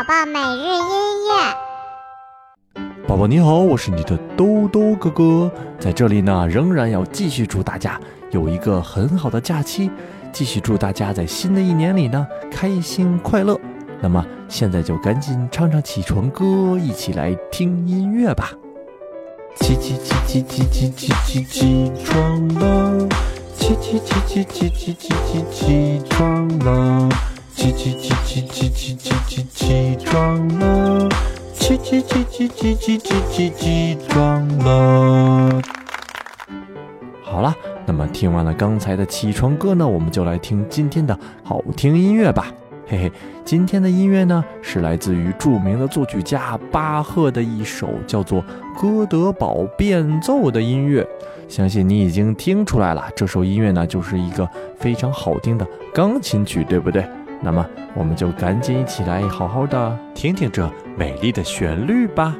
宝宝每日音乐，宝宝你好，我是你的兜兜哥哥，在这里呢，仍然要继续祝大家有一个很好的假期，继续祝大家在新的一年里呢开心快乐。那么现在就赶紧唱唱起床歌，一起来听音乐吧。起起起起起起起起起床了，起起起起起起起起起床了。起起起起起起起起起床了！起起起起起起起起起床了！好了，那么听完了刚才的起床歌呢，我们就来听今天的好听音乐吧。嘿嘿，今天的音乐呢是来自于著名的作曲家巴赫的一首叫做《哥德堡变奏》的音乐。相信你已经听出来了，这首音乐呢就是一个非常好听的钢琴曲，对不对？那么，我们就赶紧一起来好好的听听这美丽的旋律吧。